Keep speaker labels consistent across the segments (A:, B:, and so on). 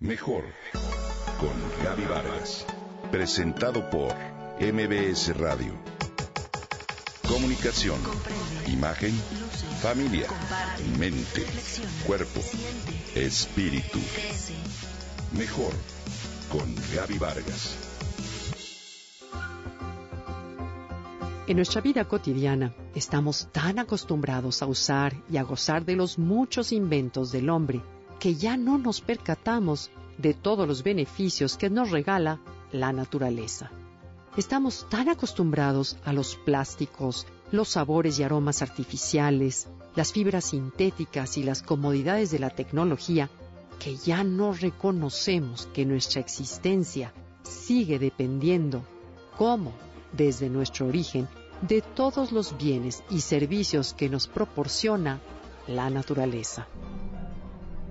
A: Mejor con Gaby Vargas. Presentado por MBS Radio. Comunicación, imagen, familia, mente, cuerpo, espíritu. Mejor con Gaby Vargas.
B: En nuestra vida cotidiana estamos tan acostumbrados a usar y a gozar de los muchos inventos del hombre que ya no nos percatamos de todos los beneficios que nos regala la naturaleza. Estamos tan acostumbrados a los plásticos, los sabores y aromas artificiales, las fibras sintéticas y las comodidades de la tecnología que ya no reconocemos que nuestra existencia sigue dependiendo, como desde nuestro origen, de todos los bienes y servicios que nos proporciona la naturaleza.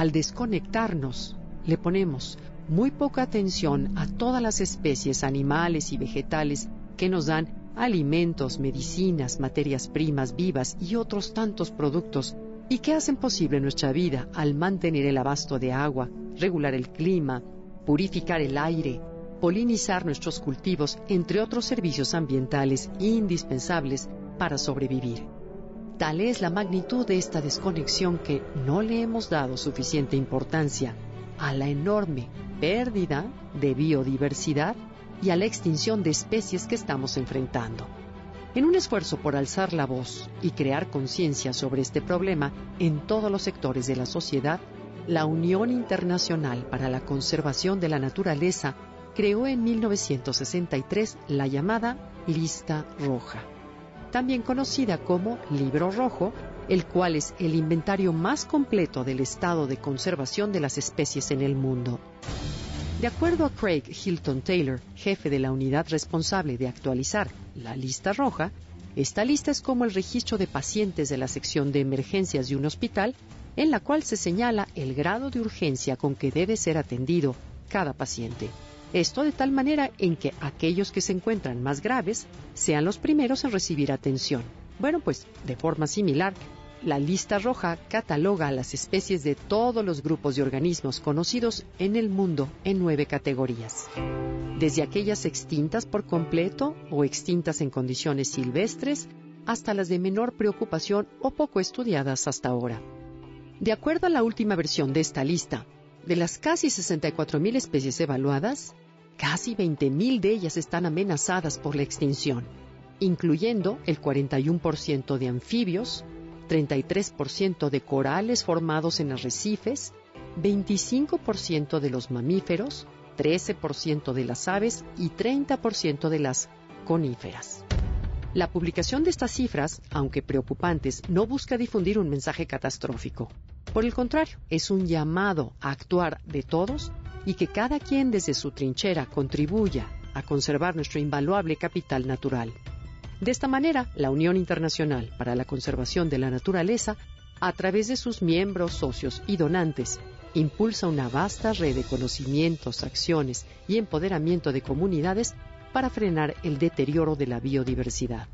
B: Al desconectarnos, le ponemos muy poca atención a todas las especies animales y vegetales que nos dan alimentos, medicinas, materias primas vivas y otros tantos productos y que hacen posible nuestra vida al mantener el abasto de agua, regular el clima, purificar el aire, polinizar nuestros cultivos, entre otros servicios ambientales indispensables para sobrevivir. Tal es la magnitud de esta desconexión que no le hemos dado suficiente importancia a la enorme pérdida de biodiversidad y a la extinción de especies que estamos enfrentando. En un esfuerzo por alzar la voz y crear conciencia sobre este problema en todos los sectores de la sociedad, la Unión Internacional para la Conservación de la Naturaleza creó en 1963 la llamada Lista Roja también conocida como Libro Rojo, el cual es el inventario más completo del estado de conservación de las especies en el mundo. De acuerdo a Craig Hilton Taylor, jefe de la unidad responsable de actualizar la lista roja, esta lista es como el registro de pacientes de la sección de emergencias de un hospital, en la cual se señala el grado de urgencia con que debe ser atendido cada paciente. Esto de tal manera en que aquellos que se encuentran más graves sean los primeros en recibir atención. Bueno, pues de forma similar, la lista roja cataloga a las especies de todos los grupos de organismos conocidos en el mundo en nueve categorías. Desde aquellas extintas por completo o extintas en condiciones silvestres hasta las de menor preocupación o poco estudiadas hasta ahora. De acuerdo a la última versión de esta lista, de las casi 64.000 especies evaluadas, casi 20.000 de ellas están amenazadas por la extinción, incluyendo el 41% de anfibios, 33% de corales formados en arrecifes, 25% de los mamíferos, 13% de las aves y 30% de las coníferas. La publicación de estas cifras, aunque preocupantes, no busca difundir un mensaje catastrófico. Por el contrario, es un llamado a actuar de todos y que cada quien desde su trinchera contribuya a conservar nuestro invaluable capital natural. De esta manera, la Unión Internacional para la Conservación de la Naturaleza, a través de sus miembros, socios y donantes, impulsa una vasta red de conocimientos, acciones y empoderamiento de comunidades para frenar el deterioro de la biodiversidad.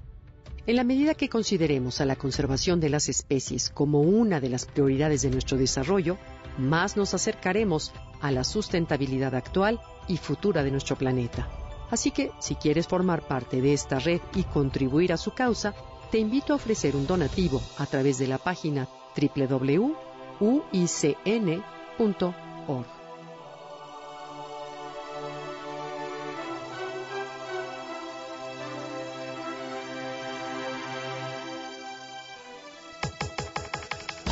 B: En la medida que consideremos a la conservación de las especies como una de las prioridades de nuestro desarrollo, más nos acercaremos a la sustentabilidad actual y futura de nuestro planeta. Así que, si quieres formar parte de esta red y contribuir a su causa, te invito a ofrecer un donativo a través de la página www.uicn.org.